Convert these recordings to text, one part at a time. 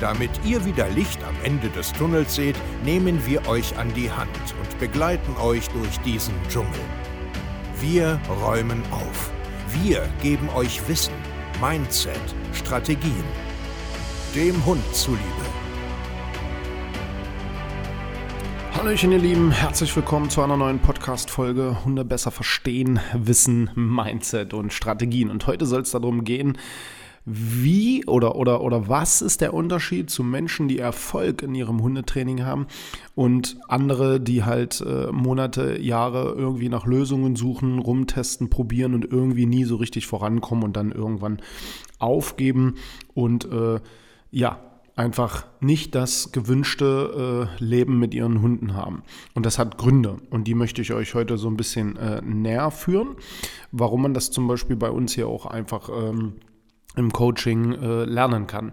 Damit ihr wieder Licht am Ende des Tunnels seht, nehmen wir euch an die Hand und begleiten euch durch diesen Dschungel. Wir räumen auf. Wir geben euch Wissen, Mindset, Strategien. Dem Hund zuliebe. Hallöchen, ihr Lieben, herzlich willkommen zu einer neuen Podcast-Folge Hunde besser verstehen, Wissen, Mindset und Strategien. Und heute soll es darum gehen, wie oder, oder, oder was ist der Unterschied zu Menschen, die Erfolg in ihrem Hundetraining haben und andere, die halt äh, Monate, Jahre irgendwie nach Lösungen suchen, rumtesten, probieren und irgendwie nie so richtig vorankommen und dann irgendwann aufgeben und äh, ja, einfach nicht das gewünschte äh, Leben mit ihren Hunden haben. Und das hat Gründe. Und die möchte ich euch heute so ein bisschen äh, näher führen. Warum man das zum Beispiel bei uns hier auch einfach ähm, im Coaching äh, lernen kann.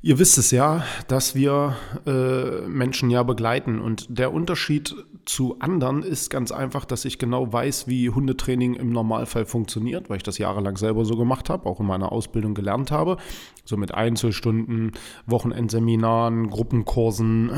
Ihr wisst es ja, dass wir äh, Menschen ja begleiten. Und der Unterschied zu anderen ist ganz einfach, dass ich genau weiß, wie Hundetraining im Normalfall funktioniert, weil ich das jahrelang selber so gemacht habe, auch in meiner Ausbildung gelernt habe, so mit Einzelstunden, Wochenendseminaren, Gruppenkursen.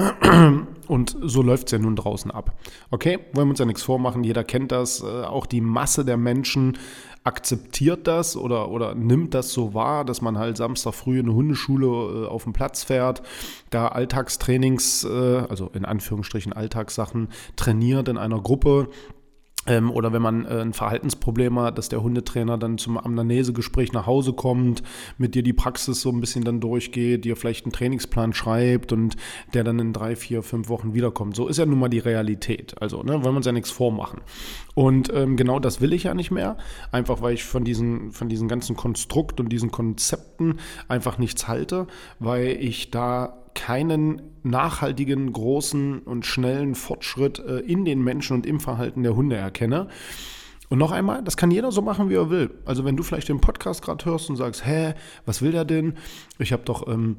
Und so läuft es ja nun draußen ab. Okay, wollen wir uns ja nichts vormachen, jeder kennt das, äh, auch die Masse der Menschen akzeptiert das oder, oder nimmt das so wahr, dass man halt Samstag früh in eine Hundeschule äh, auf den Platz fährt, da Alltagstrainings, äh, also in Anführungsstrichen Alltagssachen trainiert in einer Gruppe ähm, oder wenn man äh, ein Verhaltensproblem hat, dass der Hundetrainer dann zum Amnesegespräch nach Hause kommt, mit dir die Praxis so ein bisschen dann durchgeht, dir vielleicht einen Trainingsplan schreibt und der dann in drei, vier, fünf Wochen wiederkommt. So ist ja nun mal die Realität. Also, ne, wollen wir uns ja nichts vormachen. Und ähm, genau das will ich ja nicht mehr. Einfach weil ich von diesen, von diesen ganzen Konstrukt und diesen Konzepten einfach nichts halte, weil ich da keinen nachhaltigen, großen und schnellen Fortschritt äh, in den Menschen und im Verhalten der Hunde erkenne. Und noch einmal, das kann jeder so machen, wie er will. Also wenn du vielleicht den Podcast gerade hörst und sagst, hä, was will der denn? Ich habe doch ähm,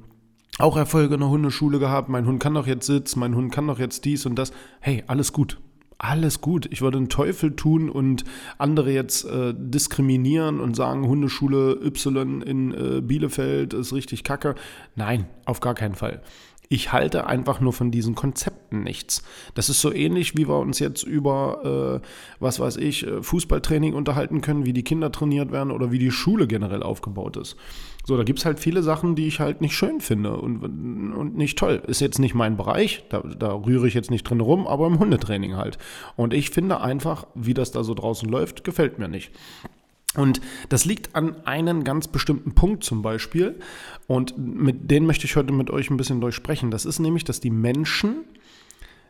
auch Erfolge in der Hundeschule gehabt, mein Hund kann doch jetzt sitzen, mein Hund kann doch jetzt dies und das. Hey, alles gut. Alles gut. Ich würde einen Teufel tun und andere jetzt äh, diskriminieren und sagen, Hundeschule Y in äh, Bielefeld ist richtig kacke. Nein, auf gar keinen Fall. Ich halte einfach nur von diesen Konzepten nichts. Das ist so ähnlich, wie wir uns jetzt über, äh, was weiß ich, äh, Fußballtraining unterhalten können, wie die Kinder trainiert werden oder wie die Schule generell aufgebaut ist. So, da gibt es halt viele Sachen, die ich halt nicht schön finde und, und nicht toll. Ist jetzt nicht mein Bereich, da, da rühre ich jetzt nicht drin rum, aber im Hundetraining halt. Und ich finde einfach, wie das da so draußen läuft, gefällt mir nicht. Und das liegt an einem ganz bestimmten Punkt zum Beispiel. Und mit den möchte ich heute mit euch ein bisschen durchsprechen. Das ist nämlich, dass die Menschen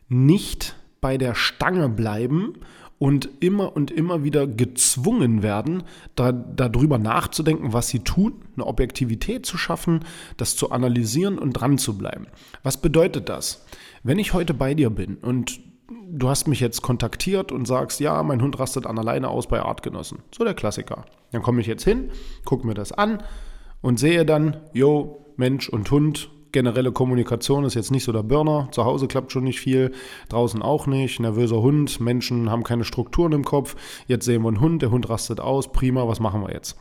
nicht bei der Stange bleiben und immer und immer wieder gezwungen werden, da, darüber nachzudenken, was sie tun, eine Objektivität zu schaffen, das zu analysieren und dran zu bleiben. Was bedeutet das? Wenn ich heute bei dir bin und du hast mich jetzt kontaktiert und sagst, ja, mein Hund rastet an alleine aus bei Artgenossen. So der Klassiker. Dann komme ich jetzt hin, gucke mir das an und sehe dann, jo, Mensch und Hund, generelle Kommunikation ist jetzt nicht so der Burner. Zu Hause klappt schon nicht viel, draußen auch nicht. Nervöser Hund, Menschen haben keine Strukturen im Kopf. Jetzt sehen wir einen Hund, der Hund rastet aus, prima, was machen wir jetzt?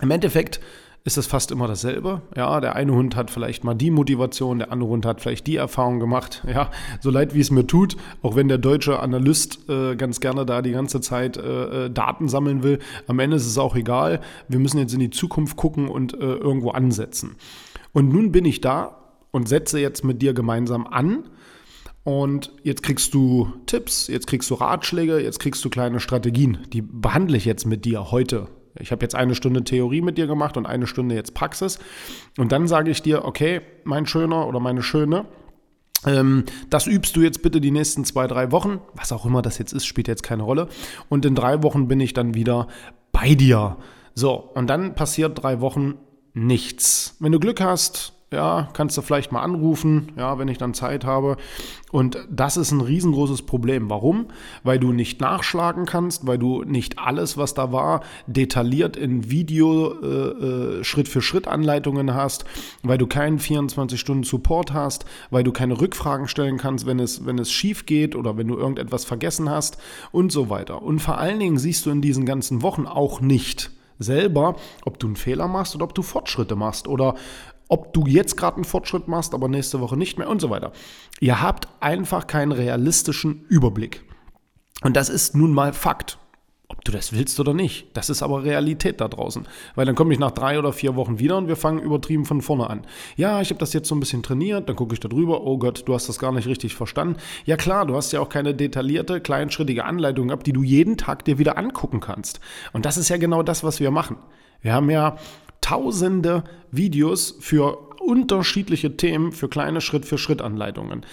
Im Endeffekt ist es fast immer dasselbe. Ja, der eine Hund hat vielleicht mal die Motivation, der andere Hund hat vielleicht die Erfahrung gemacht. Ja, so leid wie es mir tut, auch wenn der deutsche Analyst äh, ganz gerne da die ganze Zeit äh, äh, Daten sammeln will, am Ende ist es auch egal. Wir müssen jetzt in die Zukunft gucken und äh, irgendwo ansetzen. Und nun bin ich da und setze jetzt mit dir gemeinsam an. Und jetzt kriegst du Tipps, jetzt kriegst du Ratschläge, jetzt kriegst du kleine Strategien. Die behandle ich jetzt mit dir heute ich habe jetzt eine Stunde Theorie mit dir gemacht und eine Stunde jetzt Praxis. Und dann sage ich dir, okay, mein Schöner oder meine Schöne, ähm, das übst du jetzt bitte die nächsten zwei, drei Wochen. Was auch immer das jetzt ist, spielt jetzt keine Rolle. Und in drei Wochen bin ich dann wieder bei dir. So, und dann passiert drei Wochen nichts. Wenn du Glück hast, ja, kannst du vielleicht mal anrufen, ja, wenn ich dann Zeit habe. Und das ist ein riesengroßes Problem. Warum? Weil du nicht nachschlagen kannst, weil du nicht alles, was da war, detailliert in Video äh, äh, Schritt für Schritt Anleitungen hast, weil du keinen 24 Stunden Support hast, weil du keine Rückfragen stellen kannst, wenn es, wenn es schief geht oder wenn du irgendetwas vergessen hast und so weiter. Und vor allen Dingen siehst du in diesen ganzen Wochen auch nicht, selber, ob du einen Fehler machst oder ob du Fortschritte machst oder ob du jetzt gerade einen Fortschritt machst, aber nächste Woche nicht mehr und so weiter. Ihr habt einfach keinen realistischen Überblick. Und das ist nun mal Fakt. Ob du das willst oder nicht. Das ist aber Realität da draußen. Weil dann komme ich nach drei oder vier Wochen wieder und wir fangen übertrieben von vorne an. Ja, ich habe das jetzt so ein bisschen trainiert, dann gucke ich da drüber. Oh Gott, du hast das gar nicht richtig verstanden. Ja klar, du hast ja auch keine detaillierte, kleinschrittige Anleitung gehabt, die du jeden Tag dir wieder angucken kannst. Und das ist ja genau das, was wir machen. Wir haben ja tausende Videos für unterschiedliche Themen, für kleine Schritt-für-Schritt-Anleitungen.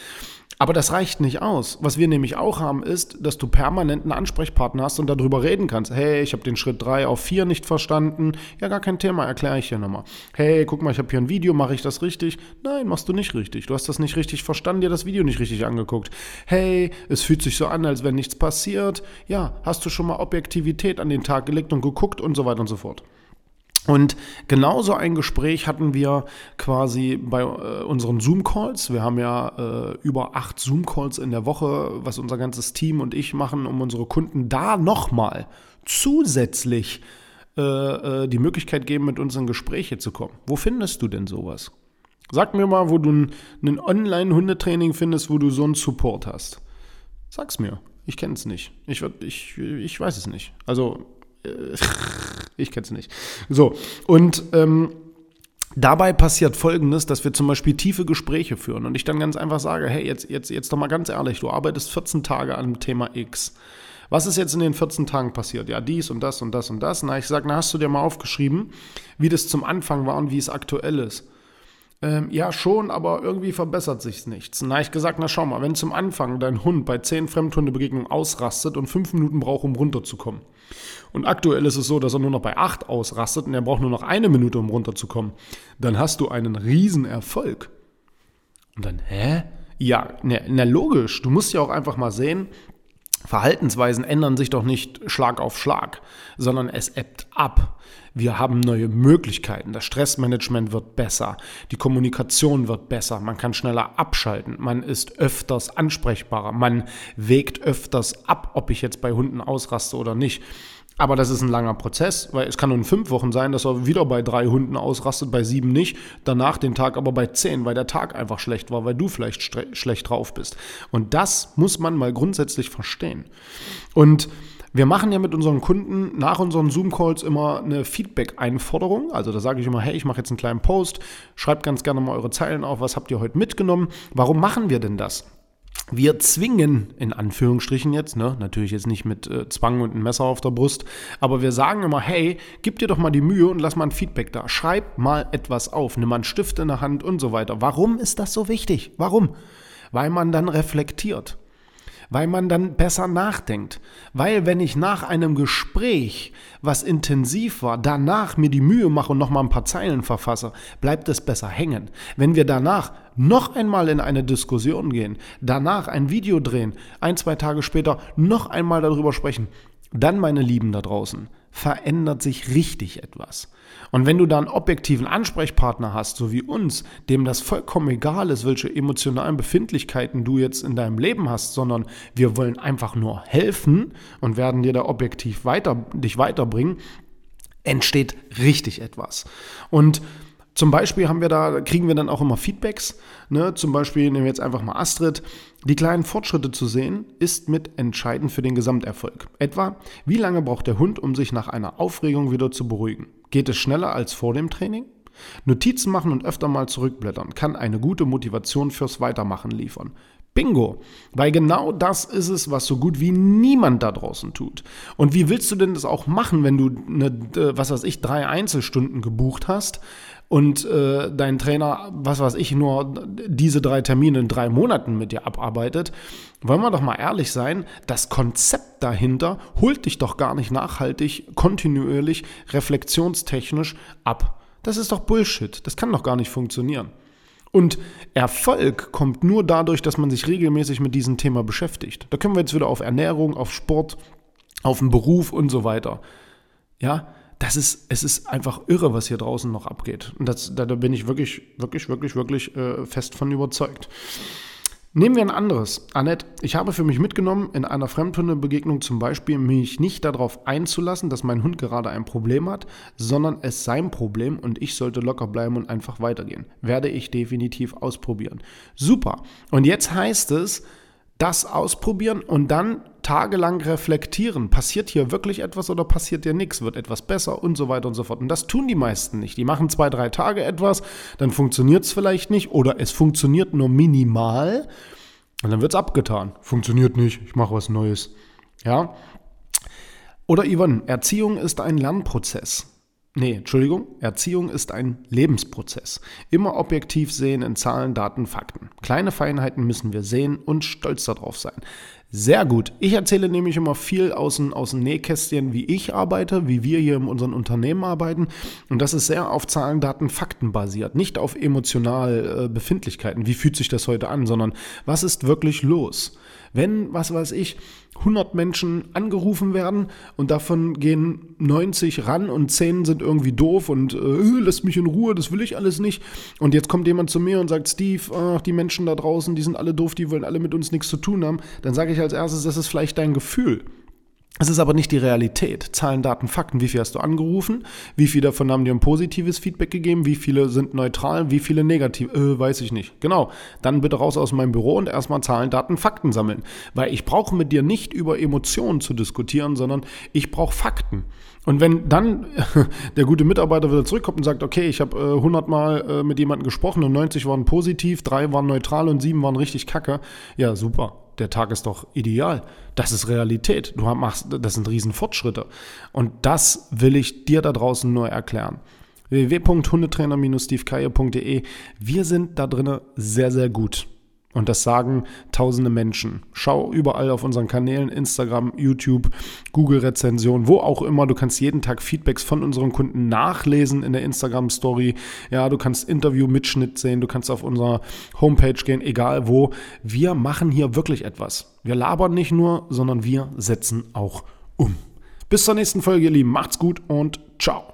Aber das reicht nicht aus. Was wir nämlich auch haben, ist, dass du permanent einen Ansprechpartner hast und darüber reden kannst. Hey, ich habe den Schritt 3 auf 4 nicht verstanden. Ja, gar kein Thema, erkläre ich hier nochmal. Hey, guck mal, ich habe hier ein Video, mache ich das richtig? Nein, machst du nicht richtig. Du hast das nicht richtig verstanden, dir das Video nicht richtig angeguckt. Hey, es fühlt sich so an, als wenn nichts passiert. Ja, hast du schon mal Objektivität an den Tag gelegt und geguckt und so weiter und so fort. Und genauso ein Gespräch hatten wir quasi bei äh, unseren Zoom-Calls. Wir haben ja äh, über acht Zoom-Calls in der Woche, was unser ganzes Team und ich machen, um unsere Kunden da nochmal zusätzlich äh, äh die Möglichkeit geben, mit uns in Gespräche zu kommen. Wo findest du denn sowas? Sag mir mal, wo du ein, Online-Hundetraining findest, wo du so einen Support hast. Sag's mir. Ich kenne es nicht. Ich, ich, ich weiß es nicht. Also äh, ich kenne es nicht. So, und ähm, dabei passiert Folgendes, dass wir zum Beispiel tiefe Gespräche führen und ich dann ganz einfach sage, hey, jetzt, jetzt, jetzt doch mal ganz ehrlich, du arbeitest 14 Tage an dem Thema X. Was ist jetzt in den 14 Tagen passiert? Ja, dies und das und das und das. Na, ich sage, na, hast du dir mal aufgeschrieben, wie das zum Anfang war und wie es aktuell ist? Ähm, ja, schon, aber irgendwie verbessert sich nichts. Na, ich gesagt, na schau mal, wenn zum Anfang dein Hund bei 10 Fremdhundebegegnungen ausrastet und 5 Minuten braucht, um runterzukommen. Und aktuell ist es so, dass er nur noch bei 8 ausrastet und er braucht nur noch eine Minute, um runterzukommen. Dann hast du einen Riesenerfolg. Und dann, hä? Ja, na, na logisch. Du musst ja auch einfach mal sehen, Verhaltensweisen ändern sich doch nicht Schlag auf Schlag, sondern es ebbt ab. Wir haben neue Möglichkeiten. Das Stressmanagement wird besser. Die Kommunikation wird besser. Man kann schneller abschalten. Man ist öfters ansprechbarer. Man wägt öfters ab, ob ich jetzt bei Hunden ausraste oder nicht. Aber das ist ein langer Prozess, weil es kann nur in fünf Wochen sein, dass er wieder bei drei Hunden ausrastet, bei sieben nicht, danach den Tag aber bei zehn, weil der Tag einfach schlecht war, weil du vielleicht schlecht drauf bist. Und das muss man mal grundsätzlich verstehen. Und wir machen ja mit unseren Kunden nach unseren Zoom-Calls immer eine Feedback-Einforderung. Also da sage ich immer, hey, ich mache jetzt einen kleinen Post, schreibt ganz gerne mal eure Zeilen auf, was habt ihr heute mitgenommen? Warum machen wir denn das? Wir zwingen, in Anführungsstrichen jetzt, ne, natürlich jetzt nicht mit äh, Zwang und einem Messer auf der Brust, aber wir sagen immer, hey, gib dir doch mal die Mühe und lass mal ein Feedback da. Schreib mal etwas auf, nimm mal einen Stift in der Hand und so weiter. Warum ist das so wichtig? Warum? Weil man dann reflektiert weil man dann besser nachdenkt. Weil wenn ich nach einem Gespräch, was intensiv war, danach mir die Mühe mache und nochmal ein paar Zeilen verfasse, bleibt es besser hängen. Wenn wir danach noch einmal in eine Diskussion gehen, danach ein Video drehen, ein, zwei Tage später noch einmal darüber sprechen, dann, meine Lieben da draußen, verändert sich richtig etwas. Und wenn du da einen objektiven Ansprechpartner hast, so wie uns, dem das vollkommen egal ist, welche emotionalen Befindlichkeiten du jetzt in deinem Leben hast, sondern wir wollen einfach nur helfen und werden dir da objektiv weiter, dich weiterbringen, entsteht richtig etwas. Und zum Beispiel haben wir da, kriegen wir dann auch immer Feedbacks. Ne? Zum Beispiel nehmen wir jetzt einfach mal Astrid. Die kleinen Fortschritte zu sehen, ist mit entscheidend für den Gesamterfolg. Etwa, wie lange braucht der Hund, um sich nach einer Aufregung wieder zu beruhigen? Geht es schneller als vor dem Training? Notizen machen und öfter mal zurückblättern kann eine gute Motivation fürs Weitermachen liefern. Bingo! Weil genau das ist es, was so gut wie niemand da draußen tut. Und wie willst du denn das auch machen, wenn du, eine, was weiß ich, drei Einzelstunden gebucht hast und äh, dein Trainer, was weiß ich, nur diese drei Termine in drei Monaten mit dir abarbeitet? Wollen wir doch mal ehrlich sein, das Konzept dahinter holt dich doch gar nicht nachhaltig, kontinuierlich, reflexionstechnisch ab. Das ist doch Bullshit. Das kann doch gar nicht funktionieren. Und Erfolg kommt nur dadurch, dass man sich regelmäßig mit diesem Thema beschäftigt. Da können wir jetzt wieder auf Ernährung, auf Sport, auf den Beruf und so weiter. Ja, das ist, es ist einfach irre, was hier draußen noch abgeht. Und das, da, da bin ich wirklich, wirklich, wirklich, wirklich äh, fest von überzeugt. Nehmen wir ein anderes. Annette, ich habe für mich mitgenommen, in einer Fremdhundebegegnung zum Beispiel mich nicht darauf einzulassen, dass mein Hund gerade ein Problem hat, sondern es sein Problem und ich sollte locker bleiben und einfach weitergehen. Werde ich definitiv ausprobieren. Super. Und jetzt heißt es, das ausprobieren und dann tagelang reflektieren. Passiert hier wirklich etwas oder passiert hier nichts? Wird etwas besser und so weiter und so fort. Und das tun die meisten nicht. Die machen zwei, drei Tage etwas, dann funktioniert es vielleicht nicht oder es funktioniert nur minimal und dann wird es abgetan. Funktioniert nicht, ich mache was Neues. Ja? Oder Yvonne, Erziehung ist ein Lernprozess. Nee, Entschuldigung, Erziehung ist ein Lebensprozess. Immer objektiv sehen in Zahlen, Daten, Fakten. Kleine Feinheiten müssen wir sehen und stolz darauf sein. Sehr gut. Ich erzähle nämlich immer viel aus dem, aus dem Nähkästchen, wie ich arbeite, wie wir hier in unserem Unternehmen arbeiten. Und das ist sehr auf Zahlen, Daten, Fakten basiert. Nicht auf emotional äh, Befindlichkeiten. Wie fühlt sich das heute an, sondern was ist wirklich los? Wenn, was weiß ich, 100 Menschen angerufen werden und davon gehen 90 ran und 10 sind irgendwie doof und äh, lässt mich in Ruhe, das will ich alles nicht. Und jetzt kommt jemand zu mir und sagt, Steve, ach, die Menschen da draußen, die sind alle doof, die wollen alle mit uns nichts zu tun haben. Dann sage ich als erstes, das ist vielleicht dein Gefühl. Es ist aber nicht die Realität. Zahlen, Daten, Fakten. Wie viel hast du angerufen? Wie viele davon haben dir ein positives Feedback gegeben? Wie viele sind neutral? Wie viele negativ? Äh, weiß ich nicht. Genau. Dann bitte raus aus meinem Büro und erstmal Zahlen, Daten, Fakten sammeln. Weil ich brauche mit dir nicht über Emotionen zu diskutieren, sondern ich brauche Fakten. Und wenn dann der gute Mitarbeiter wieder zurückkommt und sagt, okay, ich habe äh, 100 Mal äh, mit jemandem gesprochen und 90 waren positiv, drei waren neutral und sieben waren richtig kacke, ja super der Tag ist doch ideal. Das ist Realität. Du machst, das sind Riesenfortschritte. Und das will ich dir da draußen nur erklären. www.hundetrainer-stevekeier.de Wir sind da drinnen sehr, sehr gut. Und das sagen tausende Menschen. Schau überall auf unseren Kanälen, Instagram, YouTube, Google-Rezension, wo auch immer. Du kannst jeden Tag Feedbacks von unseren Kunden nachlesen in der Instagram-Story. Ja, du kannst Interview-Mitschnitt sehen, du kannst auf unserer Homepage gehen, egal wo. Wir machen hier wirklich etwas. Wir labern nicht nur, sondern wir setzen auch um. Bis zur nächsten Folge, ihr Lieben. Macht's gut und ciao.